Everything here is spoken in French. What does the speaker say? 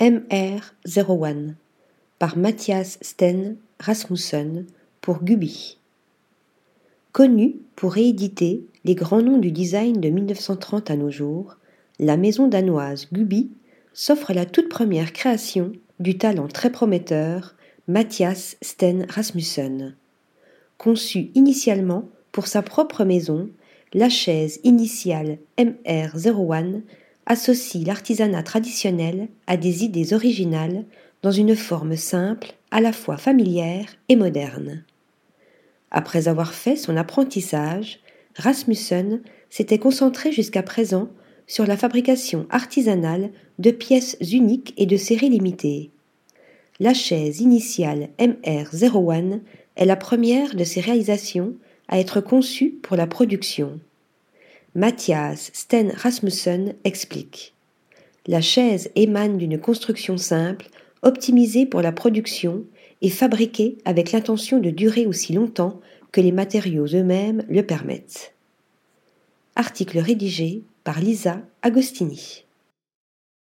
MR01 par Mathias Sten Rasmussen pour Gubi. Connu pour rééditer les grands noms du design de 1930 à nos jours, la maison danoise Gubi s'offre la toute première création du talent très prometteur Mathias Sten Rasmussen. Conçue initialement pour sa propre maison, la chaise initiale MR01 associe l'artisanat traditionnel à des idées originales dans une forme simple, à la fois familière et moderne. Après avoir fait son apprentissage, Rasmussen s'était concentré jusqu'à présent sur la fabrication artisanale de pièces uniques et de séries limitées. La chaise initiale MR01 est la première de ces réalisations à être conçue pour la production. Mathias Sten Rasmussen explique. La chaise émane d'une construction simple, optimisée pour la production et fabriquée avec l'intention de durer aussi longtemps que les matériaux eux-mêmes le permettent. Article rédigé par Lisa Agostini.